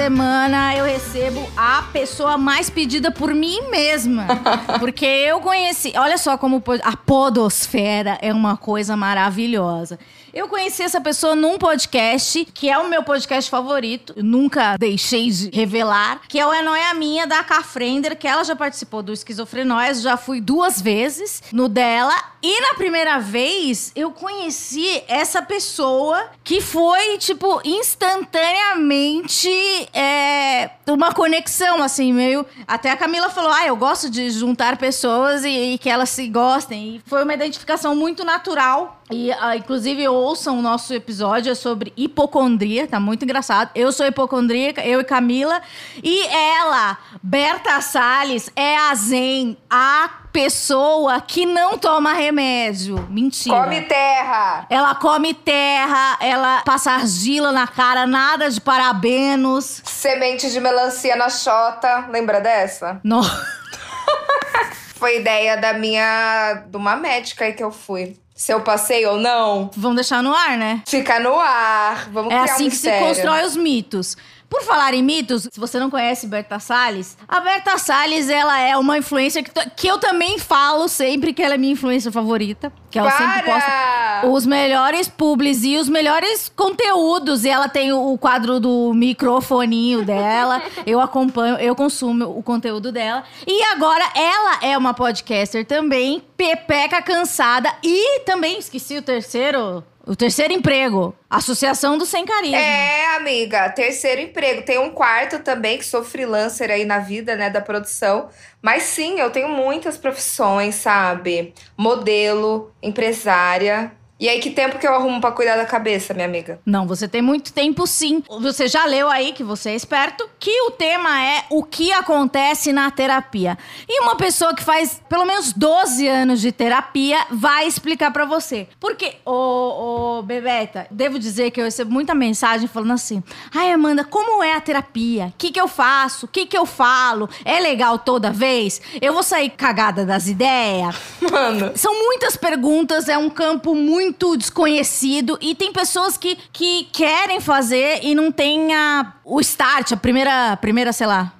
semana eu recebo a pessoa mais pedida por mim mesma. Porque eu conheci. Olha só como a Podosfera é uma coisa maravilhosa. Eu conheci essa pessoa num podcast, que é o meu podcast favorito. Eu nunca deixei de revelar. Que é o É Noia Minha, da Cafrender, que ela já participou do Esquizofrenóias. Já fui duas vezes no dela. E na primeira vez, eu conheci essa pessoa que foi, tipo, instantaneamente é, uma conexão, assim, meio. Até a Camila falou: ah, eu gosto de juntar pessoas e, e que elas se gostem. E foi uma identificação muito natural. E, uh, inclusive, ouçam o nosso episódio é sobre hipocondria, tá muito engraçado. Eu sou hipocondríaca, eu e Camila. E ela, Berta Salles, é a Zen, a pessoa que não toma remédio. Mentira. Come terra. Ela come terra, ela passa argila na cara, nada de parabenos. Semente de melancia na chota. Lembra dessa? Não. Foi ideia da minha. de uma médica aí que eu fui. Se eu passei ou não. Vamos deixar no ar, né? Fica no ar. Vamos É criar assim um que se mistério. constrói os mitos. Por falar em mitos, se você não conhece Berta Salles, a Berta Salles, ela é uma influencer que, que eu também falo sempre que ela é minha influencer favorita. Que ela sempre Para! posta os melhores publis e os melhores conteúdos. E ela tem o, o quadro do microfoninho dela. eu acompanho, eu consumo o conteúdo dela. E agora ela é uma podcaster também, pepeca cansada. E também, esqueci o terceiro... O terceiro emprego, Associação do Sem Carisma. É, amiga, terceiro emprego. Tem um quarto também, que sou freelancer aí na vida, né, da produção. Mas sim, eu tenho muitas profissões, sabe? Modelo, empresária. E aí, que tempo que eu arrumo pra cuidar da cabeça, minha amiga? Não, você tem muito tempo sim. Você já leu aí, que você é esperto, que o tema é o que acontece na terapia. E uma pessoa que faz pelo menos 12 anos de terapia vai explicar pra você. Porque, ô, ô, Bebeta, devo dizer que eu recebo muita mensagem falando assim: ai, Amanda, como é a terapia? O que, que eu faço? O que, que eu falo? É legal toda vez? Eu vou sair cagada das ideias? Mano. São muitas perguntas, é um campo muito desconhecido e tem pessoas que, que querem fazer e não tem a, o start, a primeira, primeira, sei lá,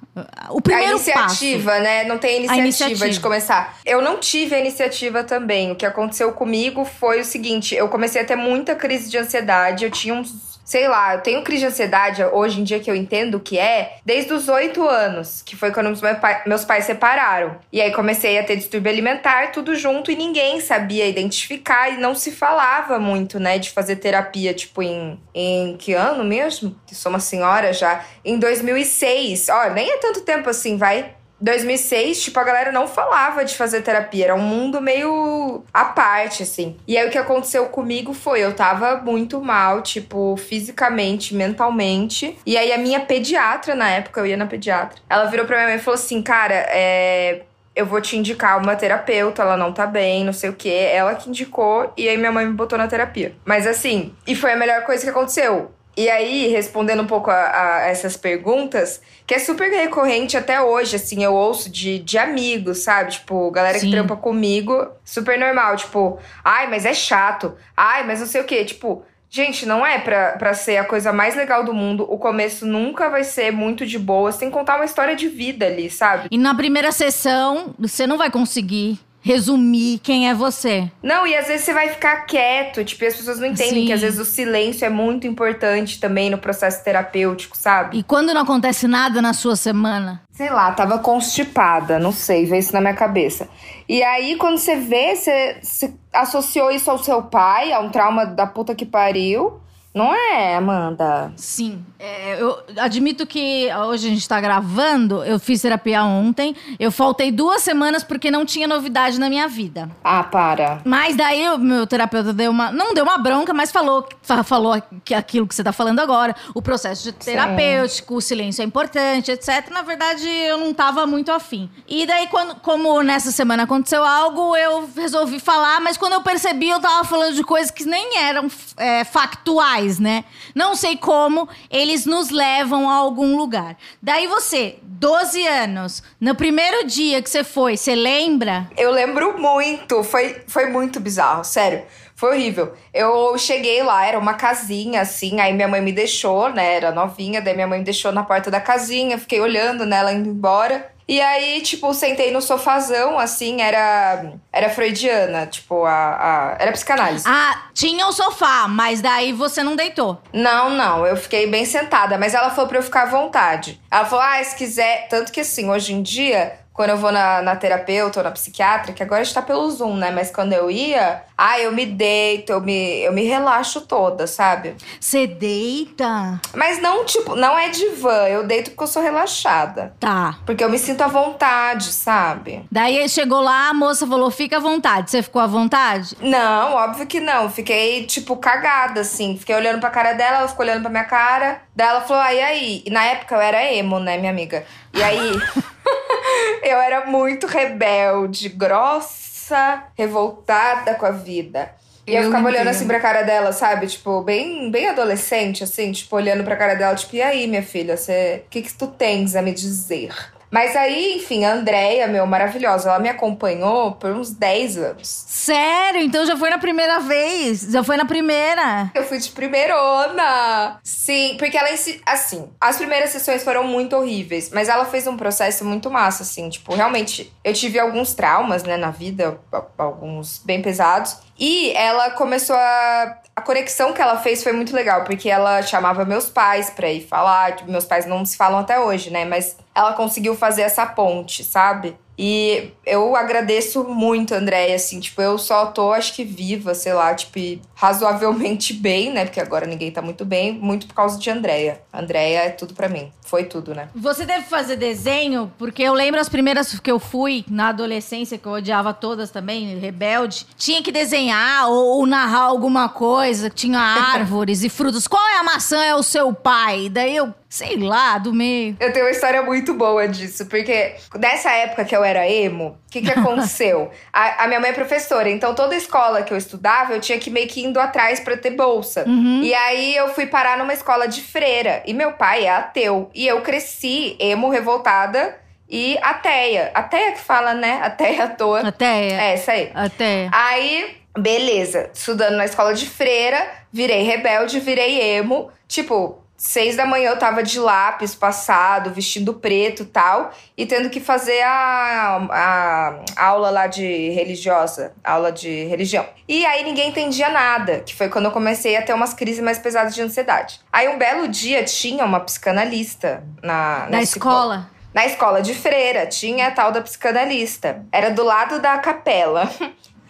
o A primeiro iniciativa, né? Não tem iniciativa, iniciativa. de começar. Eu não tive a iniciativa também. O que aconteceu comigo foi o seguinte: eu comecei a ter muita crise de ansiedade. Eu tinha uns. Sei lá, eu tenho crise de ansiedade hoje em dia que eu entendo o que é, desde os oito anos, que foi quando os meu pai- meus pais separaram. E aí comecei a ter distúrbio alimentar, tudo junto, e ninguém sabia identificar e não se falava muito, né, de fazer terapia, tipo, em, em que ano mesmo? Que sou uma senhora já. Em 2006. Ó, nem é tanto tempo assim, vai. 2006, tipo, a galera não falava de fazer terapia. Era um mundo meio à parte, assim. E aí o que aconteceu comigo foi, eu tava muito mal, tipo, fisicamente, mentalmente. E aí a minha pediatra, na época, eu ia na pediatra, ela virou pra minha mãe e falou assim, cara, é eu vou te indicar uma terapeuta, ela não tá bem, não sei o quê. Ela que indicou e aí minha mãe me botou na terapia. Mas assim, e foi a melhor coisa que aconteceu. E aí, respondendo um pouco a, a essas perguntas, que é super recorrente até hoje, assim, eu ouço de, de amigos, sabe? Tipo, galera Sim. que trampa comigo, super normal. Tipo, ai, mas é chato. Ai, mas não sei o quê. Tipo, Gente, não é pra, pra ser a coisa mais legal do mundo. O começo nunca vai ser muito de boa. Você tem que contar uma história de vida ali, sabe? E na primeira sessão, você não vai conseguir resumir quem é você. Não, e às vezes você vai ficar quieto, tipo, e as pessoas não entendem Sim. que às vezes o silêncio é muito importante também no processo terapêutico, sabe? E quando não acontece nada na sua semana, Sei lá, tava constipada, não sei, veio isso na minha cabeça. E aí, quando você vê, você, você associou isso ao seu pai, a um trauma da puta que pariu. Não é, Amanda? Sim. É, eu admito que hoje a gente tá gravando, eu fiz terapia ontem. Eu faltei duas semanas porque não tinha novidade na minha vida. Ah, para. Mas daí o meu terapeuta deu uma. Não deu uma bronca, mas falou, falou que aquilo que você tá falando agora, o processo de terapêutico, Sim. o silêncio é importante, etc. Na verdade, eu não tava muito afim. E daí, quando, como nessa semana aconteceu algo, eu resolvi falar, mas quando eu percebi, eu tava falando de coisas que nem eram é, factuais faz, né? Não sei como, eles nos levam a algum lugar. Daí você, 12 anos, no primeiro dia que você foi, você lembra? Eu lembro muito, foi, foi muito bizarro, sério. Foi horrível. Eu cheguei lá, era uma casinha assim, aí minha mãe me deixou, né? Era novinha, daí minha mãe me deixou na porta da casinha, fiquei olhando nela indo embora. E aí, tipo, sentei no sofazão, assim, era era freudiana, tipo, a, a era psicanálise. Ah, tinha o sofá, mas daí você não deitou. Não, não, eu fiquei bem sentada, mas ela falou pra eu ficar à vontade. Ela falou: "Ah, se quiser, tanto que assim, hoje em dia, quando eu vou na, na terapeuta ou na psiquiatra, que agora está pelo Zoom, né? Mas quando eu ia, ah, eu me deito, eu me, eu me relaxo toda, sabe? Você deita? Mas não, tipo, não é divã. Eu deito porque eu sou relaxada. Tá. Porque eu me sinto à vontade, sabe? Daí chegou lá, a moça falou: fica à vontade. Você ficou à vontade? Não, óbvio que não. Fiquei, tipo, cagada, assim. Fiquei olhando pra cara dela, ela ficou olhando pra minha cara. Daí ela falou: ah, e aí? E na época eu era emo, né, minha amiga? E aí. eu era muito rebelde, grossa, revoltada com a vida. E eu, eu ficava olhando assim pra cara dela, sabe? Tipo, bem, bem adolescente, assim, tipo, olhando pra cara dela, tipo, e aí, minha filha, você. O que, que tu tens a me dizer? Mas aí, enfim, a Andrea, meu, maravilhosa, ela me acompanhou por uns 10 anos. Sério? Então já foi na primeira vez? Já foi na primeira? Eu fui de primeirona. Sim, porque ela, assim, as primeiras sessões foram muito horríveis, mas ela fez um processo muito massa, assim, tipo, realmente, eu tive alguns traumas, né, na vida, alguns bem pesados. E ela começou a. A conexão que ela fez foi muito legal, porque ela chamava meus pais pra ir falar. Tipo, meus pais não se falam até hoje, né? Mas ela conseguiu fazer essa ponte, sabe? E eu agradeço muito, Andréia, assim, tipo, eu só tô, acho que viva, sei lá, tipo, razoavelmente bem, né? Porque agora ninguém tá muito bem, muito por causa de Andréia. Andréia é tudo para mim. Foi tudo, né? Você deve fazer desenho, porque eu lembro as primeiras que eu fui na adolescência, que eu odiava todas também, rebelde. Tinha que desenhar ou, ou narrar alguma coisa, tinha árvores e frutos. Qual é a maçã? É o seu pai? Daí eu sei lá, do meio. Eu tenho uma história muito boa disso, porque nessa época que eu era emo, o que, que aconteceu? a, a, minha mãe é professora, então toda escola que eu estudava, eu tinha que meio que indo atrás para ter bolsa. Uhum. E aí eu fui parar numa escola de freira, e meu pai é ateu. E eu cresci emo, revoltada, e ateia. Ateia que fala, né? Ateia à toa. Ateia. É, isso aí. Ateia. Aí, beleza. Estudando na escola de freira, virei rebelde, virei emo. Tipo, seis da manhã eu tava de lápis passado, vestindo preto tal, e tendo que fazer a, a, aula lá de religiosa, aula de religião. E aí ninguém entendia nada, que foi quando eu comecei a ter umas crises mais pesadas de ansiedade. Aí um belo dia tinha uma psicanalista na, na escola. Na escola de freira, tinha a tal da psicanalista. Era do lado da capela.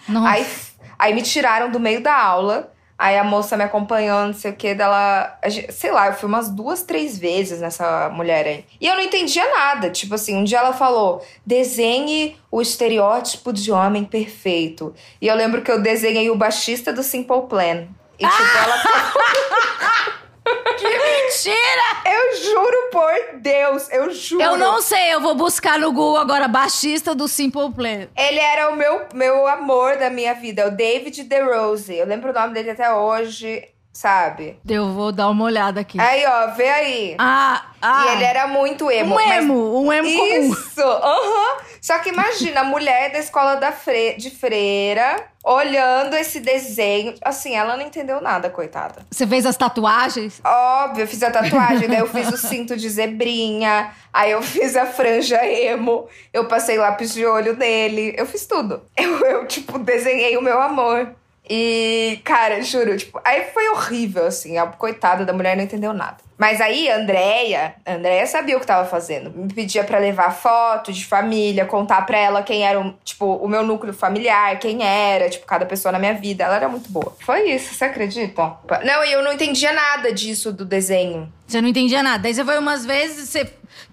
Nossa. Aí, aí me tiraram do meio da aula Aí a moça me acompanhando, não sei o que, dela. Sei lá, eu fui umas duas, três vezes nessa mulher aí. E eu não entendia nada. Tipo assim, um dia ela falou: desenhe o estereótipo de homem perfeito. E eu lembro que eu desenhei o baixista do Simple Plan. E tipo, ela. Que mentira! Eu juro por Deus, eu juro. Eu não sei, eu vou buscar no Google agora, baixista do Simple Plan. Ele era o meu, meu amor da minha vida, o David DeRose. Eu lembro o nome dele até hoje sabe? Eu vou dar uma olhada aqui. Aí, ó, vê aí. Ah, ah. E ele era muito emo. Um emo, um emo Isso, aham. Uhum. Só que imagina, a mulher da escola da fre... de freira olhando esse desenho. Assim, ela não entendeu nada, coitada. Você fez as tatuagens? Óbvio, eu fiz a tatuagem, daí eu fiz o cinto de zebrinha, aí eu fiz a franja emo, eu passei lápis de olho nele, eu fiz tudo. Eu, eu tipo, desenhei o meu amor. E, cara, juro, tipo, aí foi horrível, assim. A coitada da mulher não entendeu nada. Mas aí, a Andréia, a Andréia sabia o que tava fazendo. Me pedia para levar foto de família, contar pra ela quem era, tipo, o meu núcleo familiar, quem era, tipo, cada pessoa na minha vida. Ela era muito boa. Foi isso, você acredita? Não, e eu não entendia nada disso do desenho. Você não entendia nada. Daí você foi umas vezes, você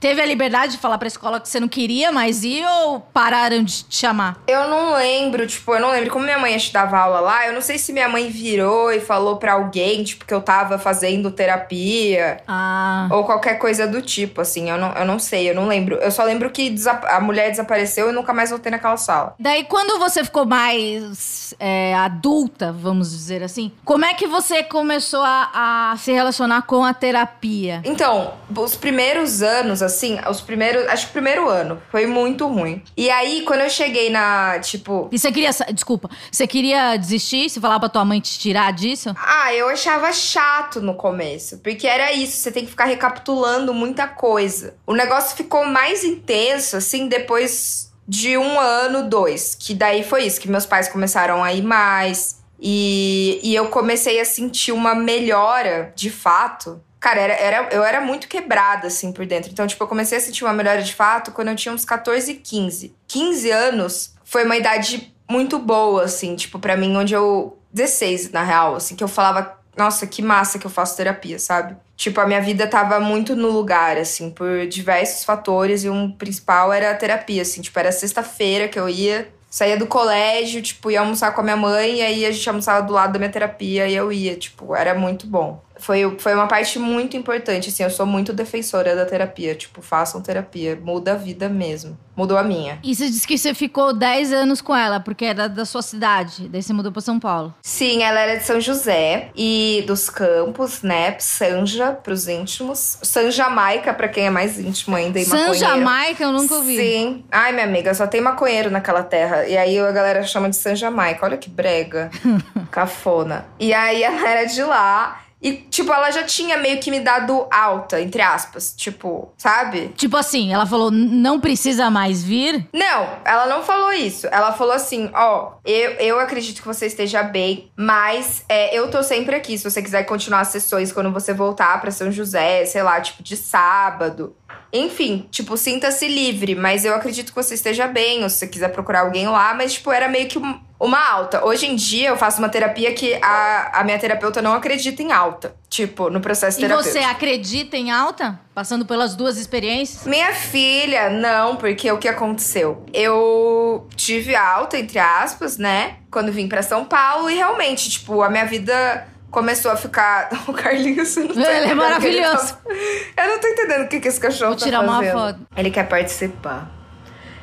teve a liberdade de falar pra escola que você não queria mais ir ou pararam de te chamar? Eu não lembro, tipo, eu não lembro. Como minha mãe dava aula lá, eu não sei se minha mãe virou e falou pra alguém, tipo, que eu tava fazendo terapia. Ah. Ou qualquer coisa do tipo, assim. Eu não, eu não sei, eu não lembro. Eu só lembro que a mulher desapareceu e nunca mais voltei naquela sala. Daí, quando você ficou mais é, adulta, vamos dizer assim, como é que você começou a, a se relacionar com a terapia? terapia? Então, os primeiros anos, assim, os primeiros. Acho que o primeiro ano foi muito ruim. E aí, quando eu cheguei na, tipo. E você queria. Desculpa, você queria desistir? Se falar pra tua mãe te tirar disso? Ah, eu achava chato no começo. Porque era isso, você tem que ficar recapitulando muita coisa. O negócio ficou mais intenso, assim, depois de um ano, dois. Que daí foi isso, que meus pais começaram a ir mais. E, e eu comecei a sentir uma melhora, de fato, Cara, era, era, eu era muito quebrada, assim, por dentro. Então, tipo, eu comecei a sentir uma melhora de fato quando eu tinha uns 14, 15. 15 anos foi uma idade muito boa, assim, tipo, para mim, onde eu. 16, na real, assim, que eu falava, nossa, que massa que eu faço terapia, sabe? Tipo, a minha vida tava muito no lugar, assim, por diversos fatores, e um principal era a terapia, assim, tipo, era sexta-feira que eu ia, saía do colégio, tipo, ia almoçar com a minha mãe, e aí a gente almoçava do lado da minha terapia e eu ia, tipo, era muito bom foi, foi uma parte muito importante, assim, eu sou muito defensora da terapia, tipo, façam terapia, muda a vida mesmo. Mudou a minha. E você disse que você ficou 10 anos com ela, porque era da sua cidade, daí você mudou pra São Paulo. Sim, ela era de São José e dos Campos, né, Sanja pros íntimos, San Jamaica pra quem é mais íntimo ainda e San Jamaica eu nunca ouvi. Sim. Ai, minha amiga, só tem maconheiro naquela terra, e aí a galera chama de San Jamaica, olha que brega, cafona. E aí ela era de lá... E, tipo, ela já tinha meio que me dado alta, entre aspas. Tipo, sabe? Tipo assim, ela falou, não precisa mais vir? Não, ela não falou isso. Ela falou assim: ó, eu, eu acredito que você esteja bem, mas é, eu tô sempre aqui. Se você quiser continuar as sessões quando você voltar para São José, sei lá, tipo, de sábado. Enfim, tipo, sinta-se livre, mas eu acredito que você esteja bem, ou se você quiser procurar alguém lá, mas, tipo, era meio que uma alta. Hoje em dia eu faço uma terapia que a, a minha terapeuta não acredita em alta. Tipo, no processo terapêutico. E você acredita em alta? Passando pelas duas experiências? Minha filha, não, porque o que aconteceu? Eu tive alta, entre aspas, né? Quando vim para São Paulo, e realmente, tipo, a minha vida começou a ficar. O Carlinhos, não tá Ele é maravilhoso. Ele tá... Eu não tô entendendo o que, que esse cachorro Vou tá tirar fazendo. uma foto. Ele quer participar.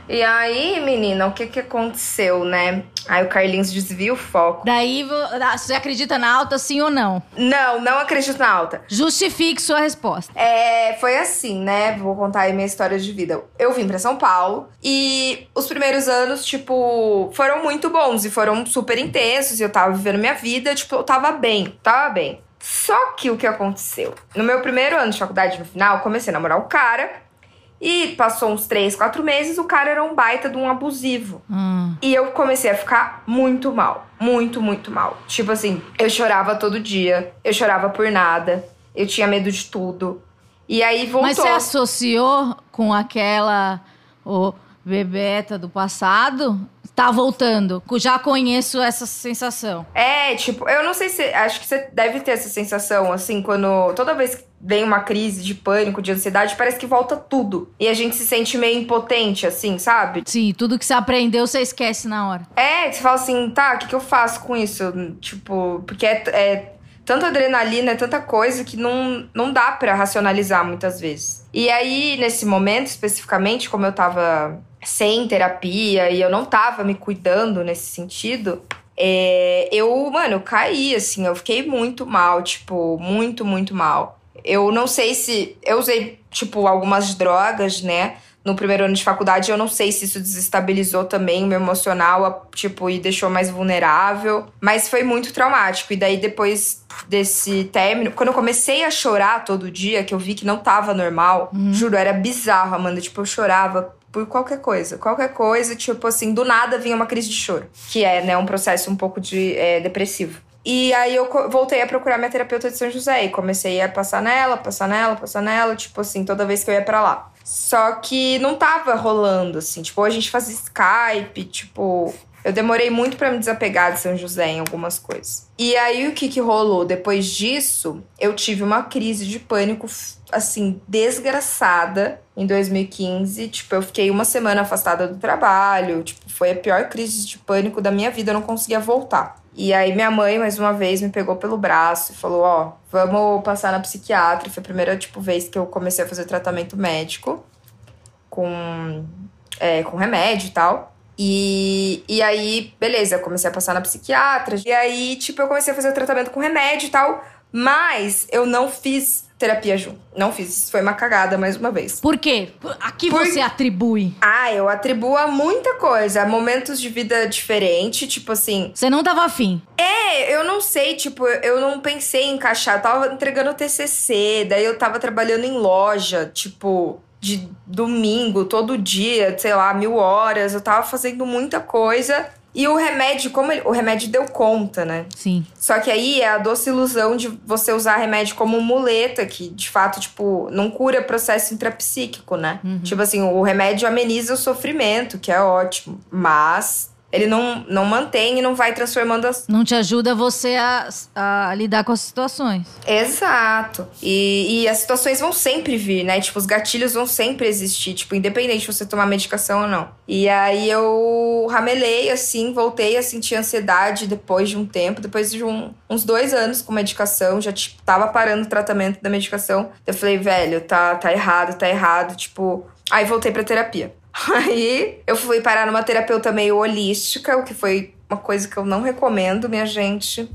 E aí, menina, o que que aconteceu, né? Aí o Carlinhos desvia o foco. Daí, ah, você acredita na alta, sim ou não? Não, não acredito na alta. Justifique sua resposta. É, foi assim, né? Vou contar aí minha história de vida. Eu vim para São Paulo e os primeiros anos, tipo, foram muito bons e foram super intensos. E eu tava vivendo minha vida, tipo, eu tava bem, tava bem. Só que o que aconteceu? No meu primeiro ano de faculdade, no final, comecei a namorar o cara. E passou uns três, quatro meses, o cara era um baita de um abusivo. Hum. E eu comecei a ficar muito mal. Muito, muito mal. Tipo assim, eu chorava todo dia. Eu chorava por nada. Eu tinha medo de tudo. E aí voltou. Mas você associou com aquela o bebeta do passado? Tá voltando. Já conheço essa sensação. É, tipo, eu não sei se. Acho que você deve ter essa sensação, assim, quando. Toda vez que vem uma crise de pânico, de ansiedade, parece que volta tudo. E a gente se sente meio impotente, assim, sabe? Sim, tudo que você aprendeu, você esquece na hora. É, você fala assim, tá, o que, que eu faço com isso? Tipo, porque é, é tanta adrenalina, é tanta coisa que não, não dá para racionalizar muitas vezes. E aí, nesse momento especificamente, como eu tava sem terapia e eu não tava me cuidando nesse sentido, é, eu, mano, eu caí, assim, eu fiquei muito mal, tipo, muito, muito mal. Eu não sei se. Eu usei, tipo, algumas drogas, né? No primeiro ano de faculdade, eu não sei se isso desestabilizou também o meu emocional, tipo, e deixou mais vulnerável. Mas foi muito traumático. E daí, depois desse término, quando eu comecei a chorar todo dia, que eu vi que não tava normal, uhum. juro, era bizarro, Amanda. Tipo, eu chorava por qualquer coisa. Qualquer coisa, tipo assim, do nada vinha uma crise de choro. Que é, né, um processo um pouco de é, depressivo. E aí eu voltei a procurar minha terapeuta de São José e comecei a passar nela, passar nela, passar nela, tipo assim, toda vez que eu ia para lá. Só que não tava rolando, assim. Tipo, a gente fazia Skype, tipo. Eu demorei muito para me desapegar de São José em algumas coisas. E aí o que que rolou? Depois disso, eu tive uma crise de pânico assim desgraçada em 2015. Tipo, eu fiquei uma semana afastada do trabalho, tipo, foi a pior crise de pânico da minha vida, eu não conseguia voltar. E aí minha mãe, mais uma vez, me pegou pelo braço e falou, ó, oh, vamos passar na psiquiatra. Foi a primeira, tipo, vez que eu comecei a fazer tratamento médico com, é, com remédio e tal. E, e aí, beleza, eu comecei a passar na psiquiatra. E aí, tipo, eu comecei a fazer tratamento com remédio e tal. Mas eu não fiz terapia junto. Não fiz. Isso foi uma cagada mais uma vez. Por quê? A que Por... você atribui? Ah, eu atribuo a muita coisa. A momentos de vida diferentes, tipo assim. Você não tava afim? É, eu não sei, tipo, eu não pensei em encaixar. Eu tava entregando TCC, daí eu tava trabalhando em loja, tipo de domingo, todo dia, sei lá, mil horas. Eu tava fazendo muita coisa. E o remédio, como ele, o remédio deu conta, né? Sim. Só que aí é a doce ilusão de você usar remédio como muleta, que de fato, tipo, não cura processo intrapsíquico, né? Uhum. Tipo assim, o remédio ameniza o sofrimento, que é ótimo. Mas ele não, não mantém e não vai transformando as. Não te ajuda você a, a lidar com as situações. Exato. E, e as situações vão sempre vir, né? Tipo, os gatilhos vão sempre existir, tipo, independente de você tomar medicação ou não. E aí eu ramelei, assim, voltei a sentir ansiedade depois de um tempo, depois de um, uns dois anos com medicação, já, tipo, tava parando o tratamento da medicação. Eu falei, velho, tá, tá errado, tá errado, tipo. Aí voltei pra terapia. Aí eu fui parar numa terapeuta meio holística, o que foi uma coisa que eu não recomendo, minha gente.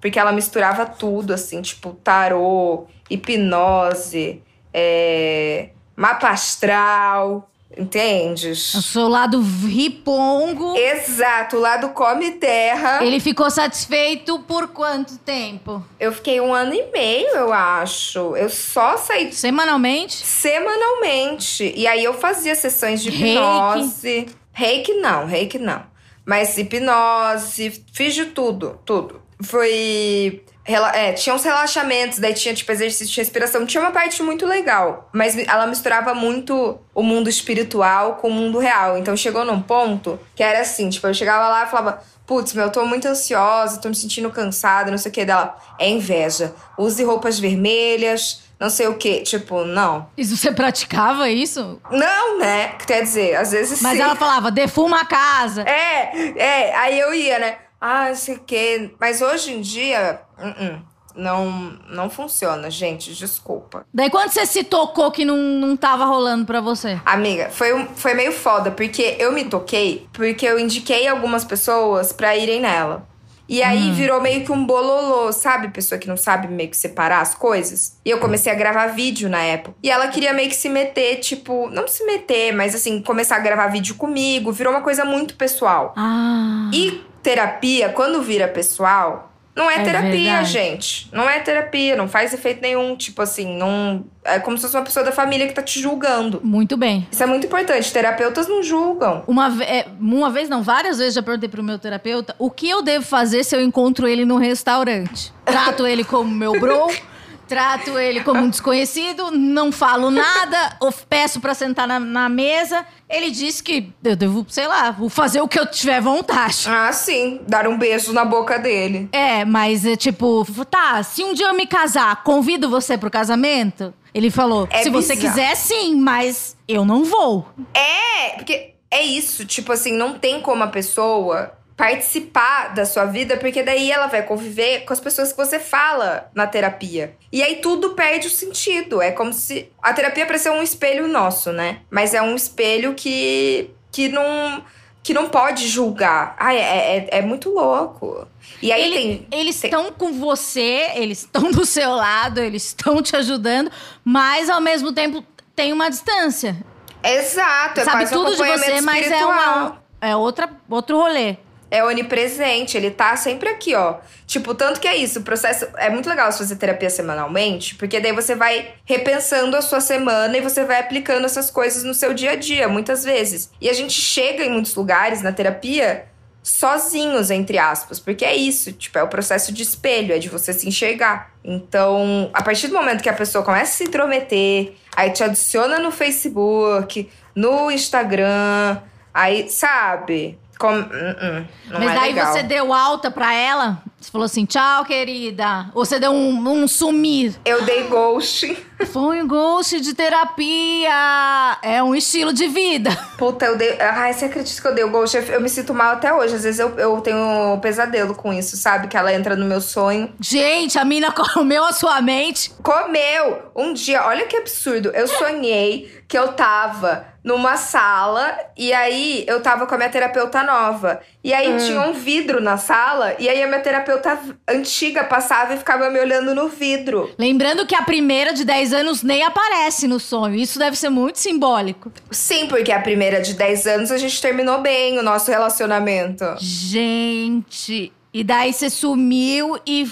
Porque ela misturava tudo, assim, tipo tarô, hipnose, é, mapa astral, Entendes? O seu lado ripongo. Exato, o lado come terra. Ele ficou satisfeito por quanto tempo? Eu fiquei um ano e meio, eu acho. Eu só saí. Semanalmente? Semanalmente. E aí eu fazia sessões de hipnose. Reiki, reiki não, reiki não. Mas hipnose, fiz de tudo, tudo. Foi é, tinha uns relaxamentos, daí tinha, tipo, exercício de respiração. Tinha uma parte muito legal, mas ela misturava muito o mundo espiritual com o mundo real. Então chegou num ponto que era assim, tipo, eu chegava lá e falava, putz, meu, eu tô muito ansiosa, tô me sentindo cansada, não sei o que dela. É inveja. Use roupas vermelhas, não sei o que. Tipo, não. Isso você praticava isso? Não, né? Quer dizer, às vezes Mas sim. ela falava, defuma a casa. É, é. Aí eu ia, né? Ah, sei que. Mas hoje em dia, uh -uh, não, não funciona, gente. Desculpa. Daí quando você se tocou que não, não tava rolando pra você? Amiga, foi, foi meio foda, porque eu me toquei, porque eu indiquei algumas pessoas pra irem nela. E aí hum. virou meio que um bololô, sabe? Pessoa que não sabe meio que separar as coisas. E eu comecei a gravar vídeo na época. E ela queria meio que se meter, tipo, não se meter, mas assim, começar a gravar vídeo comigo. Virou uma coisa muito pessoal. Ah. E terapia, quando vira pessoal, não é, é terapia, verdade. gente. Não é terapia, não faz efeito nenhum. Tipo assim, não. É como se fosse uma pessoa da família que tá te julgando. Muito bem. Isso é muito importante. Terapeutas não julgam. Uma, é, uma vez, não, várias vezes já perguntei pro meu terapeuta o que eu devo fazer se eu encontro ele no restaurante. Trato ele como meu bro. trato ele como um desconhecido, não falo nada, peço para sentar na, na, mesa. Ele disse que eu devo, sei lá, vou fazer o que eu tiver vontade. Ah, sim. Dar um beijo na boca dele. É, mas é tipo, tá, se um dia eu me casar, convido você pro casamento? Ele falou, é se bizarro. você quiser, sim, mas eu não vou. É, porque é isso, tipo assim, não tem como a pessoa participar da sua vida, porque daí ela vai conviver com as pessoas que você fala na terapia. E aí tudo perde o sentido. É como se a terapia para ser um espelho nosso, né? Mas é um espelho que que não que não pode julgar. Ai, é, é, é muito louco. E aí Ele, tem. Eles estão com você, eles estão do seu lado, eles estão te ajudando, mas ao mesmo tempo tem uma distância. Exato, é Sabe tudo de você, mas é uma é outra outro rolê. É onipresente, ele tá sempre aqui, ó. Tipo, tanto que é isso, o processo é muito legal se fazer terapia semanalmente, porque daí você vai repensando a sua semana e você vai aplicando essas coisas no seu dia a dia, muitas vezes. E a gente chega em muitos lugares na terapia sozinhos, entre aspas, porque é isso, tipo, é o processo de espelho, é de você se enxergar. Então, a partir do momento que a pessoa começa a se intrometer, aí te adiciona no Facebook, no Instagram, aí, sabe? Com... Uh -uh, Mas é daí você deu alta pra ela? Você falou assim, tchau, querida. Ou você deu um, um sumir? Eu dei ghost. Foi um ghost de terapia. É um estilo de vida. Puta, eu dei. Ai, você acredita que eu dei o ghost? Eu, eu me sinto mal até hoje. Às vezes eu, eu tenho um pesadelo com isso, sabe? Que ela entra no meu sonho. Gente, a mina comeu a sua mente. Comeu! Um dia, olha que absurdo. Eu sonhei que eu tava numa sala e aí eu tava com a minha terapeuta nova. E aí tinha um vidro na sala e aí a minha terapeuta antiga passava e ficava me olhando no vidro. Lembrando que a primeira de 10 anos nem aparece no sonho. Isso deve ser muito simbólico. Sim, porque a primeira de 10 anos a gente terminou bem o nosso relacionamento. Gente, e daí você sumiu e,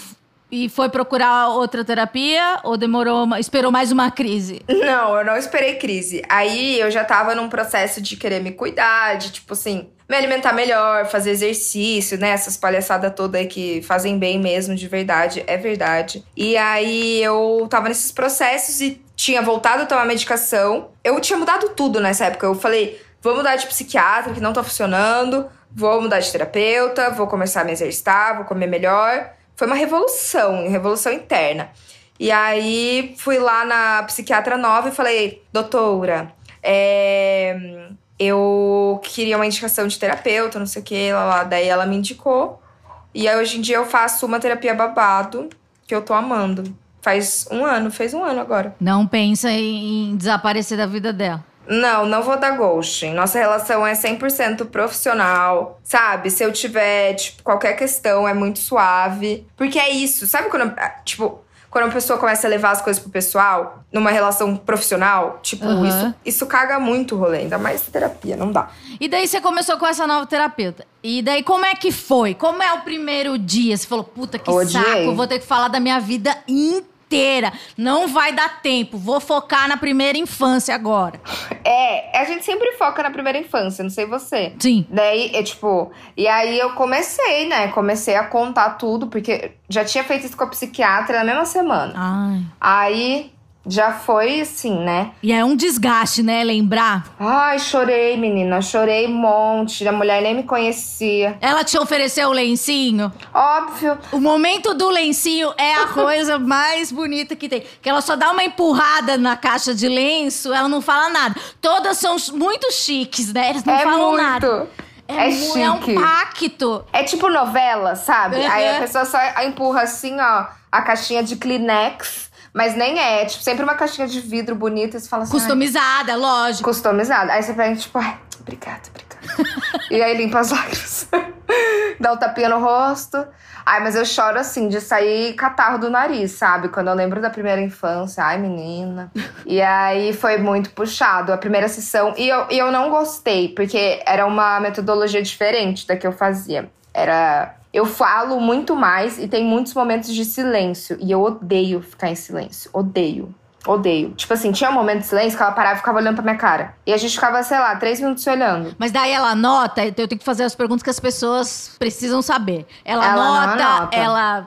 e foi procurar outra terapia ou demorou, uma- esperou mais uma crise? Não, eu não esperei crise. Aí eu já tava num processo de querer me cuidar, de tipo assim, me alimentar melhor, fazer exercício, né? Essas palhaçadas todas aí que fazem bem mesmo, de verdade, é verdade. E aí eu tava nesses processos e tinha voltado a tomar medicação. Eu tinha mudado tudo nessa época. Eu falei, vou mudar de psiquiatra, que não tá funcionando, vou mudar de terapeuta, vou começar a me exercitar, vou comer melhor. Foi uma revolução, revolução interna. E aí fui lá na psiquiatra nova e falei, doutora, é, eu queria uma indicação de terapeuta, não sei o que, lá, lá. Daí ela me indicou. E aí hoje em dia eu faço uma terapia babado, que eu tô amando. Faz um ano, fez um ano agora. Não pensa em, desaparecer da vida dela. Não, não vou dar ghosting. Nossa relação é 100% profissional, sabe? Se eu tiver, tipo, qualquer questão, é muito suave. Porque é isso, sabe quando, ah, tipo, quando uma pessoa começa a levar as coisas pro pessoal, numa relação profissional, tipo, Aham. isso, isso caga muito o rolê, ainda mais terapia, não dá. E daí você começou com essa nova terapeuta. E daí como é que foi? Como é o primeiro dia? Você falou, puta que Odiei. saco, vou ter que falar da minha vida inteira. Não vai dar tempo, vou focar na primeira infância agora. É, a gente sempre foca na primeira infância, não sei você. Sim. Daí, é tipo, e aí eu comecei, né? Comecei a contar tudo, porque já tinha feito isso com a psiquiatra na mesma semana. Ai. Aí já foi assim, né? E é um desgaste, né? Lembrar. Ai, chorei, menina, chorei um monte. A mulher nem me conhecia. Ela te ofereceu o lencinho. Óbvio. O momento do lencinho é a coisa mais bonita que tem. Que ela só dá uma empurrada na caixa de lenço, ela não fala nada. Todas são muito chiques, né? Eles não é falam muito. nada. É, mu- é um chique. pacto. É tipo novela, sabe? Uhum. Aí a pessoa só empurra assim, ó, a caixinha de Kleenex. Mas nem é, é tipo, sempre uma caixinha de vidro bonita e você fala assim. ai, Customizada, lógico. customizada. Aí você pega, tipo, ai, obrigada, obrigada. e aí limpa as lágrimas. Dá um tapinha no rosto. Ai, mas eu choro assim, de sair catarro do nariz, sabe? Quando eu lembro da primeira infância. Ai, menina. E aí foi muito puxado a primeira sessão. E eu, e eu não gostei, porque era uma metodologia diferente da que eu fazia. Era. Eu falo muito mais e tem muitos momentos de silêncio. E eu odeio ficar em silêncio. Odeio. Odeio. Tipo assim, tinha um momento de silêncio que ela parava e ficava olhando pra minha cara. E a gente ficava, sei lá, três minutos se olhando. Mas daí ela anota, então eu tenho que fazer as perguntas que as pessoas precisam saber. Ela, Ela anota, anota. ela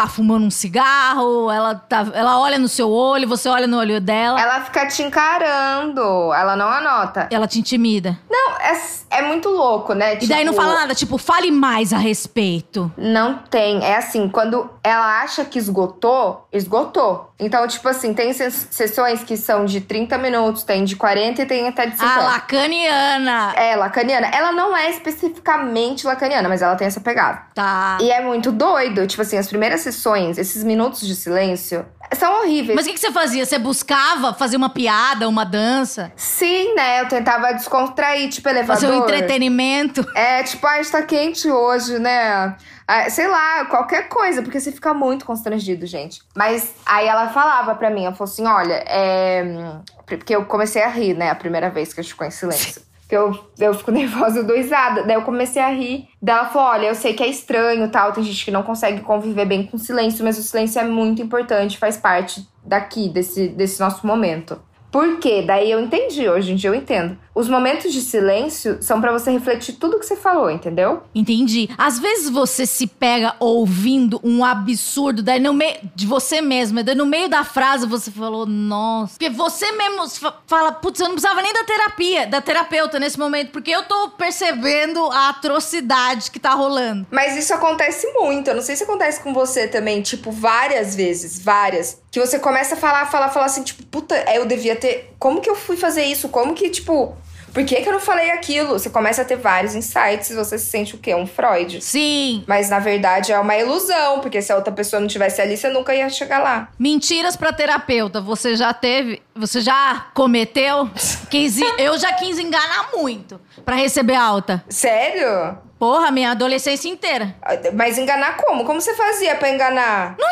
tá fumando um cigarro, ela, tá, ela olha no seu olho, você olha no olho dela, Ela fica te encarando. Ela não anota. ela te intimida. Não, é, é muito louco, né? E daí não Tipo, fala nada, tipo, fale mais a respeito. Não tem. É assim, quando ela acha que esgotou, esgotou. Então, tipo assim, tem ses- sessões que são de 30 minutos, tem de 40 e tem até de 50. Ah, lacaniana. É, lacaniana. Ela não é especificamente lacaniana, mas ela tem essa pegada. Tá. E é muito doido. Tipo assim, as primeiras sessões, esses minutos de silêncio, são horríveis. Mas o que, que você fazia? Você buscava fazer uma piada, uma dança? Sim, né? Eu tentava descontrair, tipo, elevador. Fazer um entretenimento? É, tipo, ah, está quente hoje, né? Ah, sei lá, qualquer coisa, porque você fica muito constrangido, gente. Mas aí ela falava pra mim, ela falou assim: olha, é. Porque eu comecei a rir, né, a primeira vez que a gente ficou em silêncio. Porque eu, eu fico nervosa, eu dou. Daí eu comecei a rir. Daí ela falou: olha, eu sei que é estranho tal, tem gente que não consegue conviver bem com silêncio, mas o silêncio é muito importante, faz parte daqui, desse, desse nosso momento. Por quê? Daí eu entendi, hoje em dia eu entendo. Os momentos de silêncio são para você refletir tudo que você falou, entendeu? Entendi. Às vezes você se pega ouvindo um absurdo, daí no meio de você mesma, daí no meio da frase você falou, nossa. Porque você mesmo fala, putz, eu não precisava nem da terapia, da terapeuta nesse momento, porque eu tô percebendo a atrocidade que tá rolando. Mas isso acontece muito. Eu não sei se acontece com você também, tipo, várias vezes, várias. Que você começa a falar, falar, falar assim, tipo, puta, eu devia ter. Como que eu fui fazer isso? Como que, tipo, por que, que eu não falei aquilo? Você começa a ter vários insights e você se sente o quê? Um Freud. Sim. Mas na verdade é uma ilusão, porque se a outra pessoa não tivesse ali, você nunca ia chegar lá. Mentiras pra terapeuta. Você já teve. Você já cometeu? Quis, eu já quis enganar muito para receber alta. Sério? Porra, minha adolescência inteira. Mas enganar como? Como você fazia para enganar? Não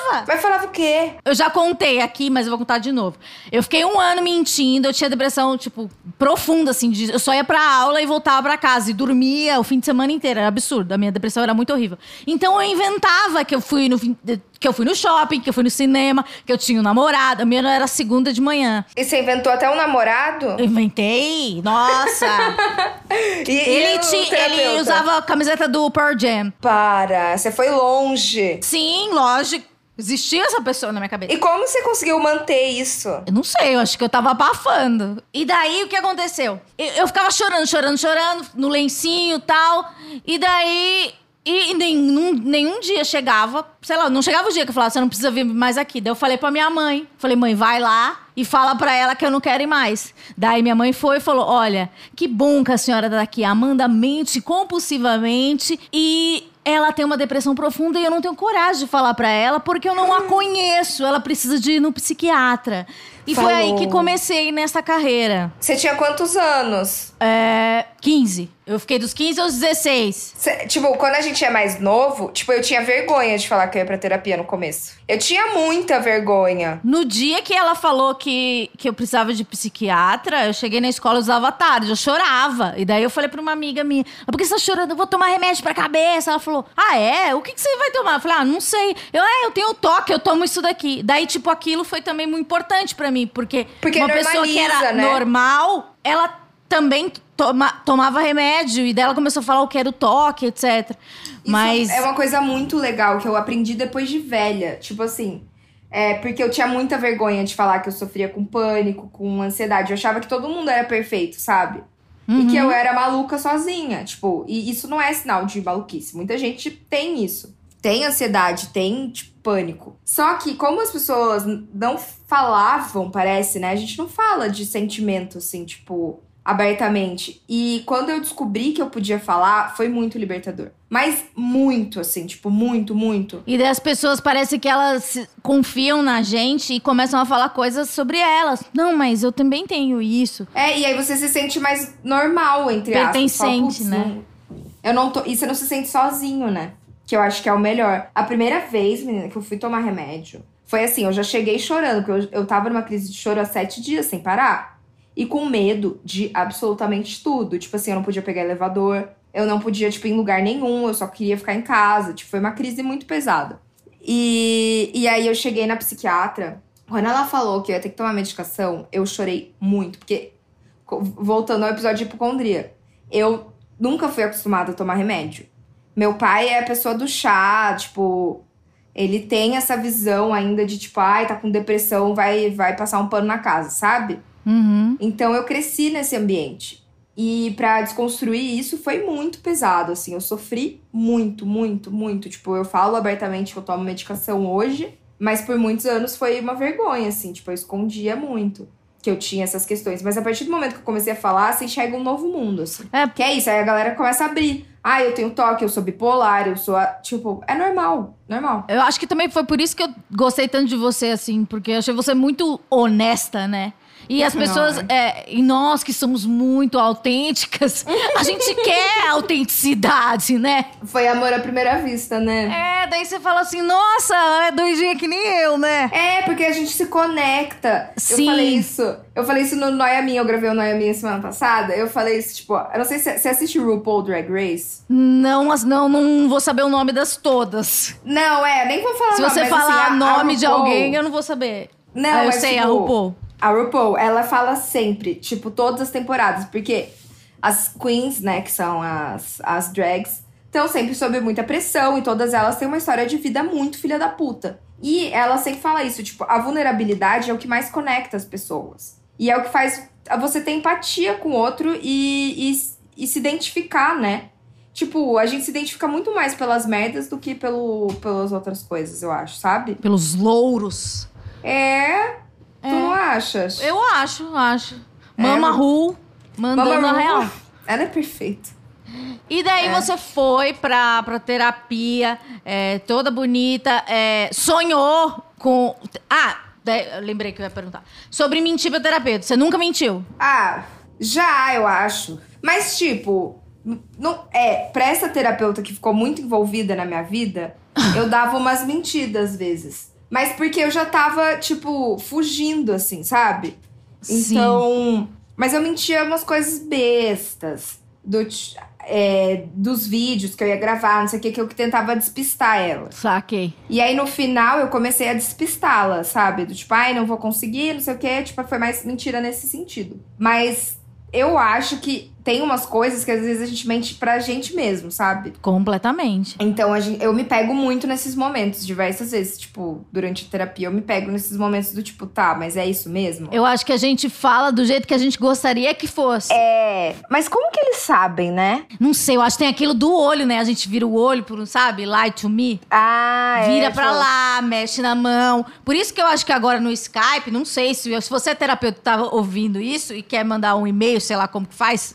enganava! Mas falava o quê? Eu já contei aqui, mas eu vou contar de novo. Eu fiquei um ano mentindo, eu tinha depressão, tipo, profunda, assim. De, eu só ia pra aula e voltava pra casa. E dormia o fim de semana inteiro. Era absurdo. A minha depressão era muito horrível. Então eu inventava que eu fui no fim que eu fui no shopping, que eu fui no cinema, que eu tinha um namorado. A minha era segunda de manhã. E você inventou até um namorado? Eu inventei? Nossa! e, ele, e tinha, ele usava a camiseta do Pearl Jam. Para, você foi longe. Sim, lógico. Existia essa pessoa na minha cabeça. E como você conseguiu manter isso? Eu não sei, eu acho que eu tava abafando. E daí o que aconteceu? Eu, eu ficava chorando, chorando, chorando, no lencinho e tal. E daí e nenhum, nenhum dia chegava, sei lá, não chegava o dia que eu falava, você não precisa vir mais aqui. Daí eu falei pra minha mãe, falei, mãe, vai lá e fala pra ela que eu não quero ir mais. Daí minha mãe foi e falou, olha, que bom que a senhora tá aqui. A Amanda mente compulsivamente e ela tem uma depressão profunda e eu não tenho coragem de falar para ela porque eu não a conheço. Ela precisa de ir no psiquiatra. E Falou. foi aí que comecei nessa carreira. Você tinha quantos anos? É. 15. Eu fiquei dos 15 aos 16. Cê, tipo, quando a gente é mais novo, tipo, eu tinha vergonha de falar que eu ia pra terapia no começo. Eu tinha muita vergonha. No dia que ela falou que, que eu precisava de psiquiatra, eu cheguei na escola, eu usava tarde, eu chorava. E daí eu falei pra uma amiga minha: por que você tá chorando? Eu vou tomar remédio pra cabeça. Ela falou: Ah, é? O que, que você vai tomar? Eu falei: Ah, não sei. Eu, é, eu tenho toque, eu tomo isso daqui. Daí, tipo, aquilo foi também muito importante pra mim, porque, porque uma pessoa que era né? normal, ela também toma, tomava remédio e dela começou a falar o que era o toque, etc. Isso Mas é uma coisa muito legal que eu aprendi depois de velha, tipo assim, é porque eu tinha muita vergonha de falar que eu sofria com pânico, com ansiedade. Eu achava que todo mundo era perfeito, sabe? Uhum. E que eu uhum. era maluca sozinha, tipo, e isso não é sinal de maluquice. Muita gente tem isso. Tem ansiedade, tem tipo, pânico. Só que como as pessoas não falavam, parece, né? A gente não fala de sentimento assim, tipo, abertamente. E quando eu descobri que eu podia falar, foi muito libertador. Mas muito, assim, tipo, muito, muito. E daí as pessoas parece que elas confiam na gente e começam a falar coisas sobre elas. Não, mas eu também tenho isso. É, e aí você se sente mais normal, entre Pertencente, aspas. né? Eu não tô. E você não se sente sozinho, né? Que eu acho que é o melhor. A primeira vez, menina, que eu fui tomar remédio, foi assim, eu já cheguei chorando, porque eu, eu tava numa crise de choro há sete dias sem parar e com medo de absolutamente tudo. Tipo assim, eu não podia pegar elevador, eu não podia, tipo, em lugar nenhum, eu só queria ficar em casa. Tipo, foi uma crise muito pesada. E, e aí eu cheguei na psiquiatra. Quando ela falou que eu ia ter que tomar medicação, eu chorei muito. Porque, voltando ao episódio de hipocondria, eu nunca fui acostumada a tomar remédio. Meu pai é a pessoa do chá, tipo, ele tem essa visão ainda de tipo, ai, tá com depressão, vai, vai passar um pano na casa, sabe? Uhum. Então eu cresci nesse ambiente. E para desconstruir isso foi muito pesado, assim. Eu sofri muito, muito, muito. Tipo, eu falo abertamente que eu tomo medicação hoje, mas por muitos anos foi uma vergonha, assim. Tipo, eu escondia muito que eu tinha essas questões. Mas a partir do momento que eu comecei a falar, você enxerga um novo mundo, assim. É. Que é isso, aí a galera começa a abrir. ah, eu tenho toque, eu sou bipolar, eu sou. A... Tipo, é normal, normal. Eu acho que também foi por isso que eu gostei tanto de você, assim, porque eu achei você muito honesta, né? E as pessoas, é, e nós que somos muito autênticas, a gente quer autenticidade, né? Foi amor à primeira vista, né? É, daí você fala assim, nossa, ela é doidinha que nem eu, né? É, porque a gente se conecta. Sim. Eu falei isso. Eu falei isso no Noia Minha, eu gravei o Noia Minha semana passada. Eu falei isso, tipo, eu não sei se você assiste RuPaul Drag Race. Não, não, não vou saber o nome das todas. Não, é, nem vou falar Se nome, você mas, falar assim, a- nome a de RuPaul- alguém, eu não vou saber. Não, Ah, eu mas, sei, a tipo, RuPaul. A RuPaul, ela fala sempre, tipo, todas as temporadas, porque as queens, né, que são as, as drags, estão sempre sob muita pressão e todas elas têm uma história de vida muito filha da puta. E ela sempre fala isso, tipo, a vulnerabilidade é o que mais conecta as pessoas. E é o que faz você ter empatia com o outro e, e, e se identificar, né? Tipo, a gente se identifica muito mais pelas merdas do que pelo, pelas outras coisas, eu acho, sabe? Pelos louros. É. Tu não achas? Eu acho, acho. Mama É, Ru mandou Mama Ru- real. Ela é perfeita. E daí É. você foi pra, pra terapia, é, toda bonita, é, sonhou com. Ah, lembrei que eu ia perguntar. Sobre mentir pra terapeuta. Você nunca mentiu? Ah, já, eu acho. Mas, tipo, não, é, pra essa terapeuta que ficou muito envolvida na minha vida, eu dava umas mentidas às vezes. Mas porque eu já tava, tipo, fugindo, assim, sabe? Sim. Então. Mas eu mentia umas coisas bestas. Do, é, dos vídeos que eu ia gravar, não sei o que, que eu tentava despistar ela. Saquei. E aí, no final, eu comecei a despistá-la, sabe? Do tipo, ai, não vou conseguir, não sei o quê. Tipo, foi mais mentira nesse sentido. Mas eu acho que tem umas coisas que às vezes a gente mente pra gente mesmo, sabe? Completamente. Então, a gente- eu me pego muito nesses momentos, diversas vezes. Tipo, durante a terapia, eu me pego nesses momentos do tipo, tá, mas é isso mesmo? Eu acho que a gente fala do jeito que a gente gostaria que fosse. É. Mas como que eles sabem, né? Não sei, eu acho que tem aquilo do olho, né? A gente vira o olho, por, sabe? Lie to me. Ah, Vira pra lá, mexe na mão. Por isso que eu acho que agora no Skype, não sei se, se você é terapeuta tá ouvindo isso e quer mandar um e-mail, sei lá como que faz.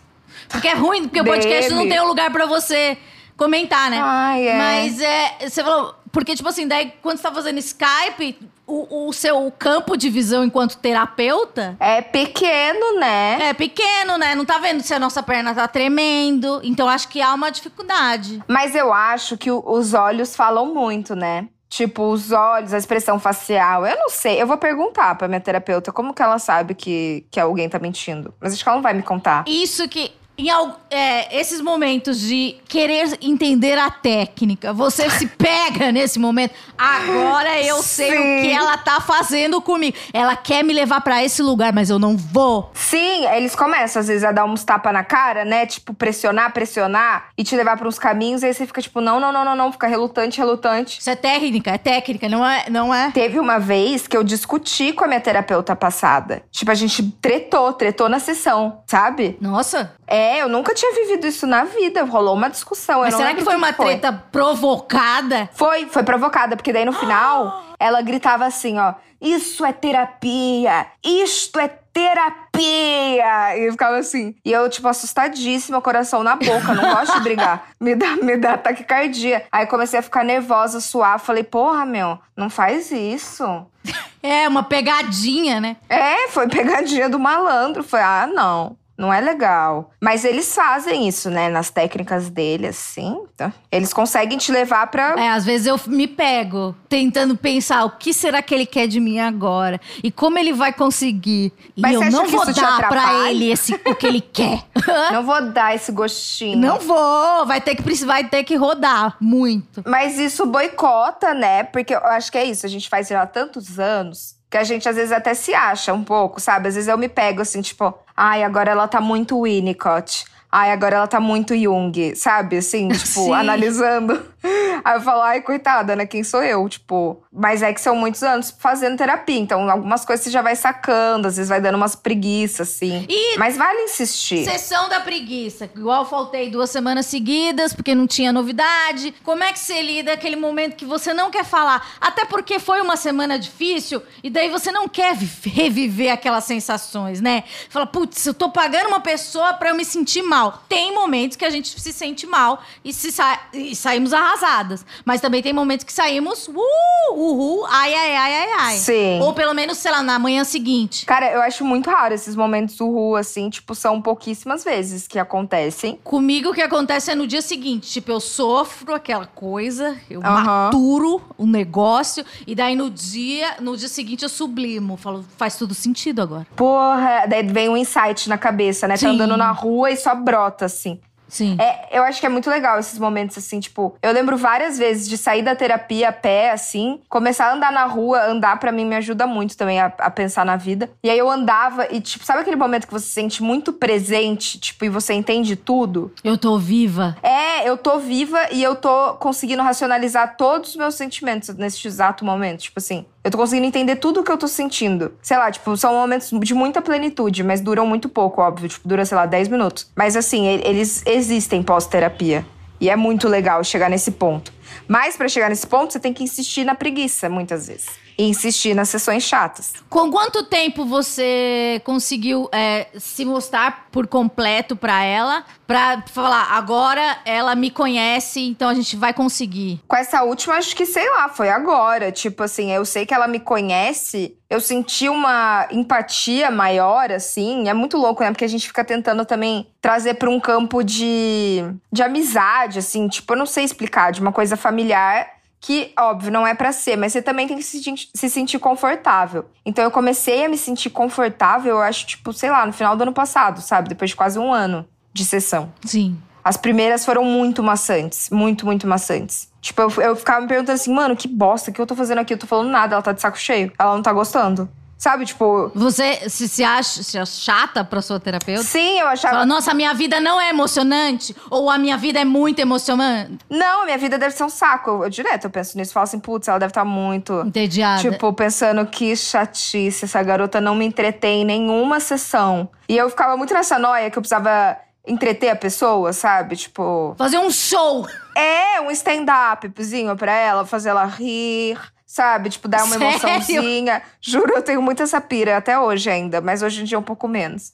Porque é ruim, porque o podcast não tem um lugar pra você comentar, né? Ai, é. Mas é, você falou, porque tipo assim, daí quando você tá fazendo Skype, o, o seu campo de visão enquanto terapeuta É pequeno, né? é pequeno, né? Não tá vendo se a nossa perna tá tremendo. Então acho que há uma dificuldade. Mas eu acho que os olhos falam muito, né? Tipo, os olhos, a expressão facial. Eu não sei. Eu vou perguntar pra minha terapeuta como que ela sabe que, que alguém tá mentindo. Mas acho que ela não vai me contar. Isso que. Em é, esses momentos de querer entender a técnica, você se pega nesse momento. Agora eu sei Sim. o que ela tá fazendo comigo. Ela quer me levar pra esse lugar, mas eu não vou. Sim, eles começam às vezes a dar uns tapas na cara, né? Tipo, pressionar, pressionar e te levar pra uns caminhos. E aí você fica tipo, não, não, não, não, não. Fica relutante, relutante. Isso é técnica, é técnica, não é? Não é? Teve uma vez que eu discuti com a minha terapeuta passada. Tipo, a gente tretou, tretou na sessão, sabe? Nossa. É, eu nunca tinha vivido isso na vida. Rolou uma discussão. Mas será que foi uma treta provocada? Foi, foi provocada, porque daí no final ela gritava assim, ó: Isso é terapia! Isto é terapia! E eu ficava assim. E eu, tipo, assustadíssima, coração na boca, não gosto de brigar. Me dá, me dá taquicardia. Aí comecei a ficar nervosa, suar. Falei, porra, meu, não faz isso. É, uma pegadinha, né? É, foi pegadinha do malandro. Foi, ah, não. Não é legal. Mas eles fazem isso, né? Nas técnicas dele, assim. Tá? Eles conseguem te levar pra. É, às vezes eu me pego tentando pensar o que será que ele quer de mim agora e como ele vai conseguir. E Mas eu você acha não vou isso dar pra ele esse, o que ele quer. Não vou dar esse gostinho. não vou, vai ter que vai ter que rodar muito. Mas isso boicota, né? Porque eu acho que é isso. A gente faz já há tantos anos que a gente às vezes até se acha um pouco, sabe? Às vezes eu me pego assim, tipo, ai, agora ela tá muito Winnicott. Ai, agora ela tá muito Jung, sabe? Assim, tipo, Sim. analisando Aí eu falo, ai, coitada, né? Quem sou eu? Tipo, mas é que são muitos anos fazendo terapia. Então, algumas coisas você já vai sacando, às vezes vai dando umas preguiças, assim. E Mas vale insistir. Sessão da preguiça. Igual faltei duas semanas seguidas, porque não tinha novidade. Como é que você lida aquele momento que você não quer falar? Até porque foi uma semana difícil, e daí você não quer vi- reviver aquelas sensações, né? Fala, putz, eu tô pagando uma pessoa pra eu me sentir mal. Tem momentos que a gente se sente mal e, se sa- e saímos arrasadas. Mas também tem momentos que saímos, uh, uhul, ai, ai, ai, ai, ai. Sim. Ou pelo menos, sei lá, na manhã seguinte. Cara, eu acho muito raro esses momentos uhul, assim, tipo, são pouquíssimas vezes que acontecem. Comigo o que acontece é no dia seguinte. Tipo, eu sofro aquela coisa, eu maturo o negócio, e daí no dia, no dia seguinte eu sublimo. Falo, faz tudo sentido agora. Porra, daí vem um insight na cabeça, né? Sim. Tá andando na rua e só brota, assim. Sim. É, eu acho que é muito legal esses momentos, assim, tipo, eu lembro várias vezes de sair da terapia a pé, assim, começar a andar na rua, andar pra mim me ajuda muito também a, a pensar na vida. E aí eu andava e, tipo, sabe aquele momento que você se sente muito presente, tipo, e você entende tudo? Eu tô viva. É, eu tô viva e eu tô conseguindo racionalizar todos os meus sentimentos nesse exato momento. Tipo assim, eu tô conseguindo entender tudo o que eu tô sentindo. Sei lá, tipo, são momentos de muita plenitude, mas duram muito pouco, óbvio. Tipo, dura, sei lá, 10 minutos. Mas assim, eles existem pós-terapia. E é muito legal chegar nesse ponto. Mas pra chegar nesse ponto, você tem que insistir na preguiça, muitas vezes. E insistir nas sessões chatas. Com quanto tempo você conseguiu é, se mostrar por completo pra ela? Pra falar, agora ela me conhece, então a gente vai conseguir. Com essa última, acho que, sei lá, foi agora. Tipo assim, eu sei que ela me conhece, eu senti uma empatia maior, assim. É muito louco, né? Porque a gente fica tentando também trazer pra um campo de, de amizade, assim. Tipo, eu não sei explicar, de uma coisa familiar. Que, óbvio, não é pra ser, mas você também tem que se, se sentir confortável. Então eu comecei a me sentir confortável, eu acho, tipo, sei lá, no final do ano passado, sabe? Depois de quase um ano de sessão. Sim. As primeiras foram muito maçantes. Muito, muito maçantes. Tipo, eu, eu ficava me perguntando assim, mano, que bosta, o que eu tô fazendo aqui? Eu tô falando nada, ela tá de saco cheio. Ela não tá gostando. Sabe, tipo. Você se, se, acha, se acha chata pra sua terapeuta? Sim, eu achava. Fala, nossa, a minha vida não é emocionante? Ou a minha vida é muito emocionante? Não, minha vida deve ser um saco. Eu, eu direto eu penso nisso. Falo assim, putz, ela deve estar muito. Entediada. Tipo, pensando que chatice, essa garota não me entretém em nenhuma sessão. E eu ficava muito nessa noia que eu precisava entreter a pessoa, sabe? Tipo. Fazer um show. É, um stand-upzinho pra ela, fazer ela rir, sabe? Tipo, dar uma Sério? emoçãozinha. Juro, eu tenho muito essa pira, até hoje ainda, mas hoje em dia um pouco menos.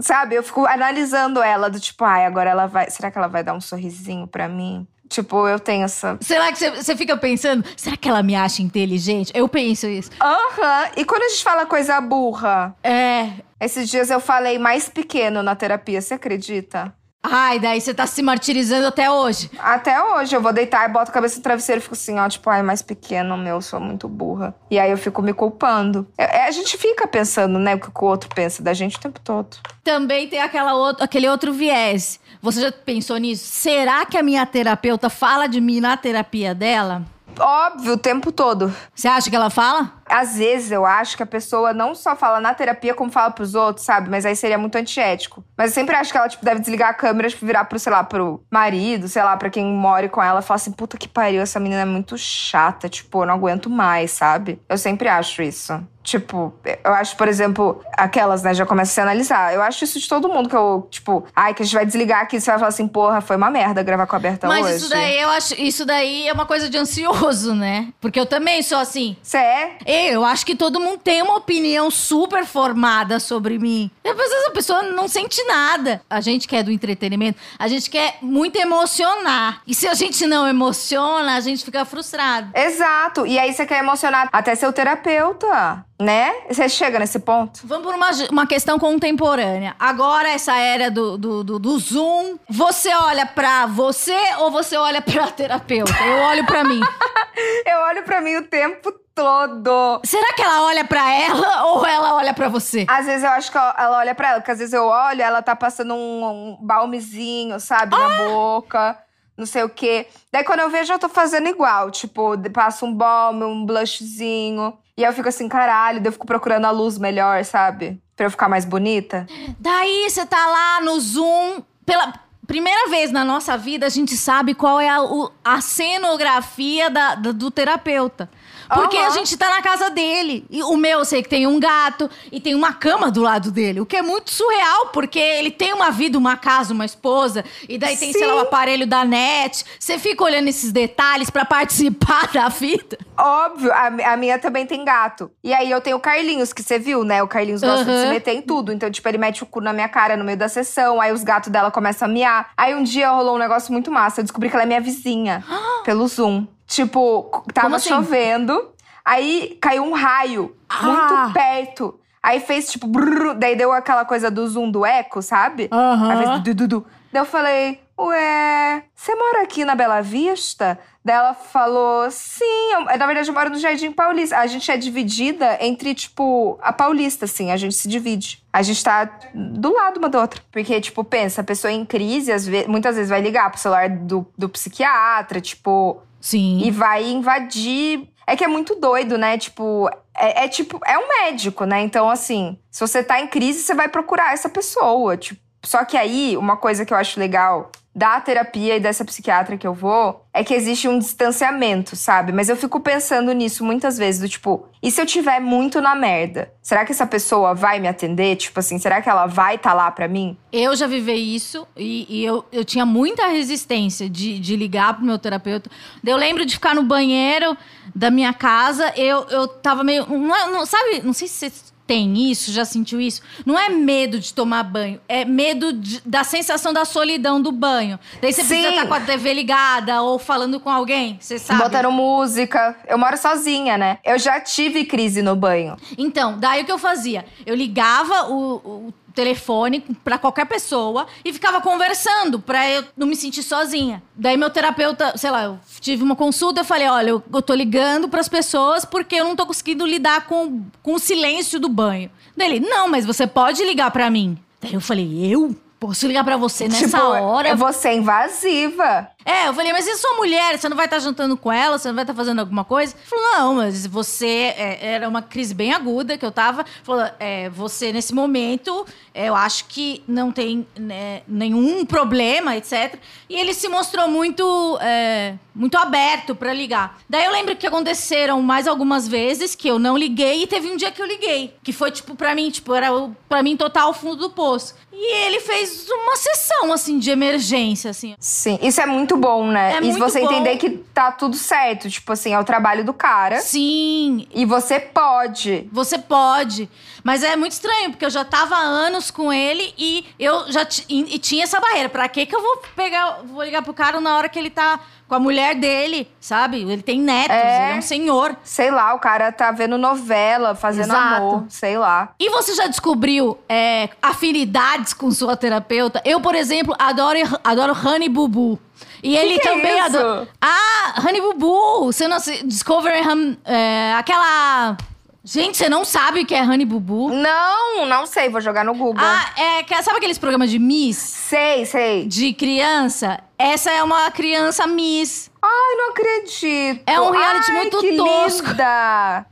Sabe, eu fico analisando ela, do tipo, ai, agora ela vai. Será que ela vai dar um sorrisinho pra mim? Tipo, eu tenho essa. Será que você- você fica pensando, será que ela me acha inteligente? Eu penso isso. Aham. E quando a gente fala coisa burra? É. Esses dias eu falei mais pequeno na terapia, você acredita? Ai, daí você tá se martirizando até hoje. Até hoje, eu vou deitar e boto a cabeça no travesseiro e fico assim, ó, tipo, ai, mais pequeno, meu, eu sou muito burra. E aí eu fico me culpando. É, é, a gente fica pensando, né, o que o outro pensa da gente o tempo todo. Também tem aquela outro, aquele outro viés. Você já pensou nisso? Será que a minha terapeuta fala de mim na terapia dela? Óbvio, o tempo todo. Você acha que ela fala? Às vezes eu acho que a pessoa não só fala na terapia como fala pros outros, sabe? Mas aí seria muito antiético. Mas eu sempre acho que ela, tipo, deve desligar a câmera, tipo, virar pro, sei lá, pro marido, sei lá, pra quem mora com ela e falar assim, puta que pariu, essa menina é muito chata, tipo, eu não aguento mais, sabe? Eu sempre acho isso. Tipo, eu acho, por exemplo, aquelas, né, já começa a se analisar. Eu acho isso de todo mundo que eu, tipo, ai, que a gente vai desligar aqui, você vai falar assim, porra, foi uma merda gravar com a Berta Mas hoje. isso daí eu acho, isso daí é uma coisa de ansioso, né? Porque eu também sou assim. Você é? Eu acho que todo mundo tem uma opinião super formada sobre mim. Depois essa pessoa não sente nada. A gente que é do entretenimento, a gente quer muito emocionar. E se a gente não emociona, a gente fica frustrado. Exato. E aí você quer emocionar até seu terapeuta, né? Você chega nesse ponto. Vamos por uma, uma questão contemporânea. Agora, essa era do, do, do, do Zoom, você olha pra você ou você olha pra terapeuta? Eu olho pra mim. Eu olho pra mim o tempo todo. Será que ela olha pra ela ou ela olha pra você? Às vezes eu acho que ela olha pra ela, porque às vezes eu olho, ela tá passando um, um balmezinho, sabe, na boca, não sei o quê. Daí quando eu vejo, eu tô fazendo igual. Tipo, passo um balme, um blushzinho. E eu fico assim, caralho, daí eu fico procurando a luz melhor, sabe? Pra eu ficar mais bonita. Daí você tá lá no Zoom, pela, primeira vez na nossa vida a gente sabe qual é a, a cenografia da- do terapeuta. Porque Aham. a gente tá na casa dele. E o meu, eu sei que tem um gato e tem uma cama do lado dele. O que é muito surreal, porque ele tem uma vida, uma casa, uma esposa. E daí tem, sei lá, o Sim. aparelho da net. Você fica olhando esses detalhes pra participar da vida. Óbvio, a, a minha também tem gato. E aí eu tenho o Carlinhos, que você viu, né? O Carlinhos gosta de Aham. se meter em tudo. Então, tipo, ele mete o cu na minha cara no meio da sessão. Aí os gatos dela começam a miar. Aí um dia rolou um negócio muito massa. Eu descobri que ela é minha vizinha. pelo Zoom. Tipo, tava assim? chovendo. Aí caiu um raio Ah. muito perto. Aí fez tipo, brrr, daí deu aquela coisa do zoom do eco, sabe? Aham. Aí fez du, du, du. Daí eu falei, ué, você mora aqui na Bela Vista? Daí ela falou, sim, eu- na verdade eu moro no Jardim Paulista. A gente é dividida entre, tipo, a Paulista, assim, a gente se divide. A gente tá do lado uma da outra. Porque, tipo, pensa, a pessoa em crise, vezes, muitas vezes vai ligar pro celular do, do psiquiatra, tipo, Sim. e vai invadir. É que é muito doido, né? Tipo, é, é tipo, é um médico, né? Então, assim, se você tá em crise, você vai procurar essa pessoa. Tipo, só que aí, uma coisa que eu acho legal da terapia e dessa psiquiatra que eu vou é que existe um distanciamento, sabe? Mas eu fico pensando nisso muitas vezes, do tipo, e se eu tiver muito na merda? Será que essa pessoa vai me atender? Tipo assim, será que ela vai estar tá lá pra mim? Eu já vivi isso e, e eu, eu tinha muita resistência de, de ligar pro meu terapeuta. Eu lembro de ficar no banheiro da minha casa, eu, eu tava meio. Não, é- não- sabe, não sei se você tem isso, já sentiu isso. Não é medo de tomar banho, é medo de- da sensação da solidão do banho. Daí você precisa Sim. estar com a TV ligada ou falando com alguém, você sabe? Botando música. Eu moro sozinha, né? Eu já tive crise no banho. Então, daí o que eu fazia? Eu ligava o, o telefone pra qualquer pessoa e ficava conversando pra eu não me sentir sozinha. Daí meu terapeuta, sei lá, eu tive uma consulta, eu falei, olha, eu, eu tô ligando pras pessoas porque eu não tô conseguindo lidar com, com o silêncio do banho. Daí ele, não, mas você pode ligar pra mim. Daí eu falei, eu? Posso ligar pra você nessa tipo, hora? eu vou ser invasiva. É, eu falei, mas e sua mulher? Você não vai estar jantando com ela? Você não vai estar fazendo alguma coisa? Ele falou, não, mas você. é, era uma crise bem aguda que eu tava. Falou, é, você nesse momento, é, eu acho que não tem né, nenhum problema, etc. E ele se mostrou muito, é, muito aberto pra ligar. Daí eu lembro que aconteceram mais algumas vezes que eu não liguei e teve um dia que eu liguei. Que foi, tipo, pra mim, tipo, era pra mim total fundo do poço. E ele fez uma sessão, assim, de emergência, assim. Sim, isso é muito bom, né? É e você bom. entender que tá tudo certo. Tipo assim, é o trabalho do cara. Sim, E você pode. Você pode. Mas é muito estranho, porque eu já tava há anos com ele e eu já e, e tinha essa barreira. Pra que que eu vou pegar, vou ligar pro cara na hora que ele tá com a mulher dele, sabe? Ele tem netos, É. ele é um senhor. Sei lá, o cara tá vendo novela, fazendo Exato. amor, sei lá. E você já descobriu é, afinidades com sua terapeuta? Eu, por exemplo, adoro, adoro Honey Bubu. E ele que é também isso? adora. Ah, Honey Bubu! Você não se- Discovery Hum, é, aquela. Gente, você não sabe o que é Honey Bubu? Não, não sei, vou jogar no Google. Ah, é. que- Sabe aqueles programas de Miss? Sei, sei. De criança? Essa é uma criança Miss. Ai, não acredito. É um reality Ai, muito que tosco. Linda.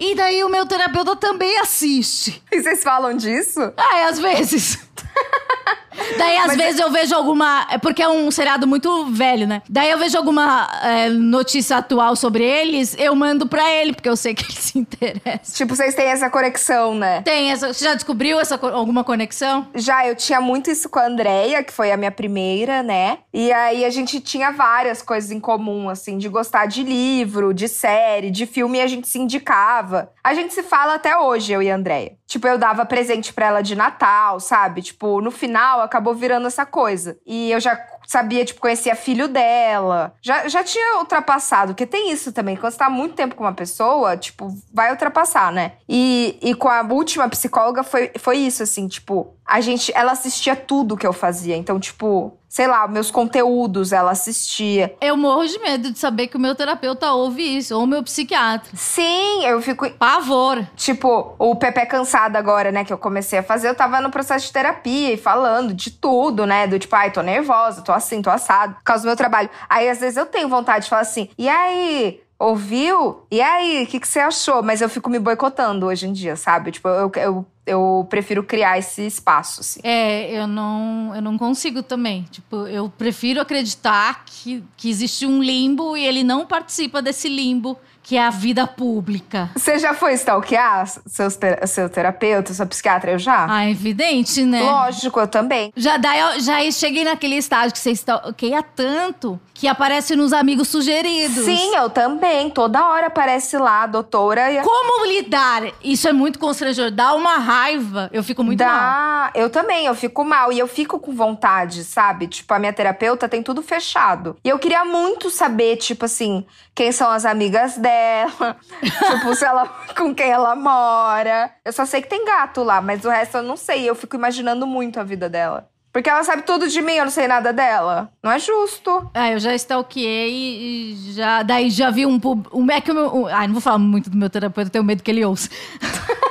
E daí o meu terapeuta também assiste. E vocês falam disso? Ah, é, às vezes. Daí, às Mas vezes, eu vejo alguma. É porque é um seriado muito velho, né? Daí eu vejo alguma é, notícia atual sobre eles, eu mando pra ele, porque eu sei que ele se interessa. Tipo, vocês têm essa conexão, né? Tem essa. Você já descobriu essa, alguma conexão? Já, eu tinha muito isso com a Andrea, que foi a minha primeira, né? E aí a gente tinha várias coisas em comum, assim, de gostar de livro, de série, de filme, e a gente se indicava. A gente se fala até hoje, eu e a Andrea. Tipo, eu dava presente pra ela de Natal, sabe? Tipo, no final acabou virando essa coisa. E eu já sabia, tipo, conhecia filho dela. Já, já tinha ultrapassado, porque tem isso também. Quando você tá muito tempo com uma pessoa, tipo, vai ultrapassar, né? E, e com a última psicóloga foi, foi isso, assim, tipo, a gente, ela assistia tudo que eu fazia. Então, tipo, sei lá, meus conteúdos ela assistia. Eu morro de medo de saber que o meu terapeuta ouve isso, ou o meu psiquiatra. Sim, eu fico. Pavor. Tipo, o Pepe Cansada agora, né, que eu comecei a fazer, eu tava no processo de terapia e falando de tudo, né? Do tipo, ai, tô nervosa, tô assim, tô assado, por causa do meu trabalho. Aí, às vezes, eu tenho vontade de falar assim, e aí? Ouviu? E aí, o que, que você achou? Mas eu fico me boicotando hoje em dia, sabe? Tipo, eu, eu eu prefiro criar esse espaço, assim. É, eu não, eu não consigo também. Tipo, eu prefiro acreditar que, que existe um limbo e ele não participa desse limbo que é a vida pública. Você já foi stalkear seus ter seu terapeuta, sua psiquiatra? Eu já? Ah, é evidente, né? Lógico, eu também. Já, daí, eu já cheguei naquele estágio que você stalkeia tanto que aparece nos amigos sugeridos. Sim, eu também. Toda hora aparece lá, doutora. E... Como lidar? Isso é muito constrangedor. Dá uma raiva. Eu fico muito Dá. mal. Eu também, eu fico mal. E eu fico com vontade, sabe? Tipo, a minha terapeuta tem tudo fechado. E eu queria muito saber, tipo assim, quem são as amigas dela. tipo, se ela, com quem ela mora. Eu só sei que tem gato lá, mas o resto eu não sei. Eu fico imaginando muito a vida dela. Porque ela sabe tudo de mim, eu não sei nada dela. Não é justo. É, eu já stalkeei e já. Daí já vi um. um é que o meu. Um, ai, não vou falar muito do meu terapeuta, eu tenho medo que ele ouça.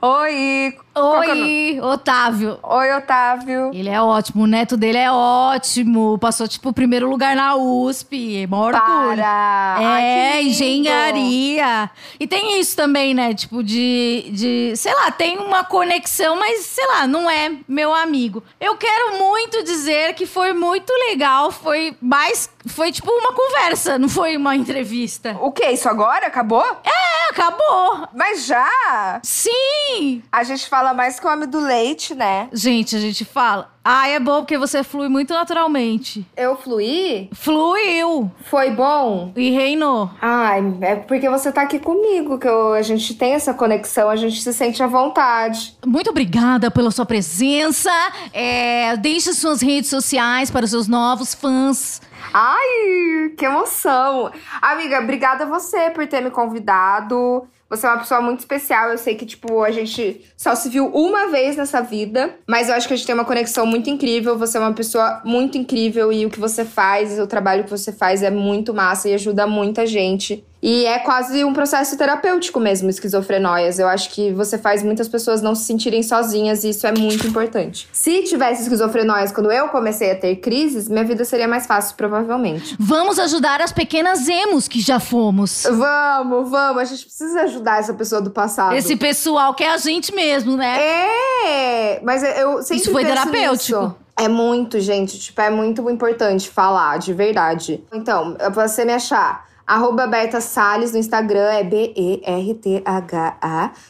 Oi! Oi, Otávio. Oi, Otávio. Ele é ótimo, o neto dele é ótimo. Passou, tipo, o primeiro lugar na USP. Maior orgulho. Para! É, Ai, engenharia. E tem isso também, né? Tipo, de, de. Sei lá, tem uma conexão, mas sei lá, não é meu amigo. Eu quero muito dizer que foi muito legal. Foi mais. Foi tipo uma conversa, não foi uma entrevista. O que? Isso agora? Acabou? É, acabou. Mas já? Sim! A gente fala mais que o homem do leite, né? Gente, a gente fala. Ah, é bom porque você flui muito naturalmente. Eu fluí? Fluiu Foi bom? e reinou. Ai, é porque você tá aqui comigo, que eu- a gente tem essa conexão, a gente se sente à vontade. Muito obrigada pela sua presença. É, deixe suas redes sociais para os seus novos fãs. Ai, que emoção! Amiga, obrigada a você por ter me convidado. Você é uma pessoa muito especial. Eu sei que, tipo, a gente só se viu uma vez nessa vida, mas eu acho que a gente tem uma conexão muito incrível. Você é uma pessoa muito incrível e o que você faz, o trabalho que você faz é muito massa e ajuda muita gente. E é quase um processo terapêutico mesmo, esquizofrenóias. Eu acho que você faz muitas pessoas não se sentirem sozinhas e isso é muito importante. Se tivesse esquizofrenóias quando eu comecei a ter crises, minha vida seria mais fácil, provavelmente. Vamos ajudar as pequenas emos que já fomos. Vamos, vamos. A gente precisa ajudar essa pessoa do passado. Esse pessoal que é a gente mesmo, né? É, mas eu sempre Isso foi terapêutico. nisso. É muito, gente. Tipo, é muito importante falar, de verdade. Então, pra você me achar, arroba Berta Salles no Instagram é B-E-R-T-H-A,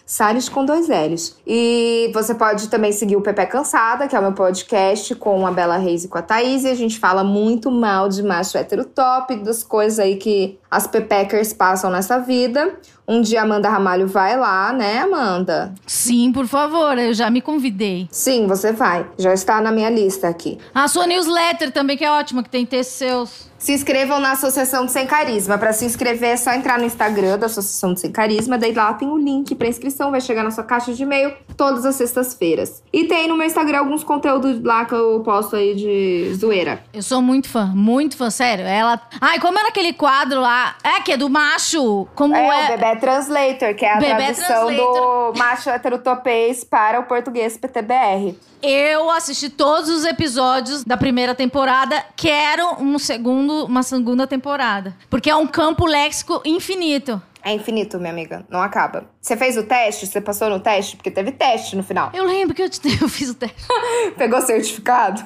Salles com dois L's. E você pode também seguir o Pepe Cansada, que é o meu podcast com a Bela Reis e com a Thaís. E a gente fala muito mal de macho hétero top, das coisas aí que as pepeckers passam nessa vida. Um dia Amanda Ramalho vai lá, né, Amanda? Sim, por favor, eu já me convidei. Sim, você vai. Já está na minha lista aqui. A sua newsletter também, que é ótima, que tem textos seus. Se inscrevam na Associação do Sem Carisma. Para se inscrever é só entrar no Instagram da Associação do Sem Carisma. Daí lá tem o link para inscrição, vai chegar na sua caixa de e-mail todas as sextas-feiras. E tem no meu Instagram alguns conteúdos lá que eu posto aí de zoeira. Eu sou muito fã, muito fã, sério. Ela. Ai, como era aquele quadro lá? É, que é do macho. Como É, é. o Bebê Translator, que é a Bebê tradução Translator. do macho heterotopês para o português PTBR. Eu assisti todos os episódios da primeira temporada. Quero um segundo, uma segunda temporada. Porque é um campo léxico infinito. É infinito, minha amiga. Não acaba. Você fez o teste? Você passou no teste? Porque teve teste no final. Eu lembro que eu, te, eu fiz o teste. Pegou certificado?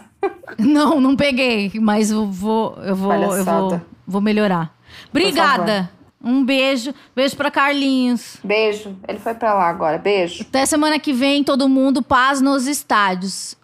Não, não peguei, mas eu vou, eu vou, eu vou, vou melhorar. Obrigada. Um beijo, beijo pra Carlinhos. Beijo. Ele foi pra lá agora. Beijo. Até semana que vem, todo mundo, paz nos estádios.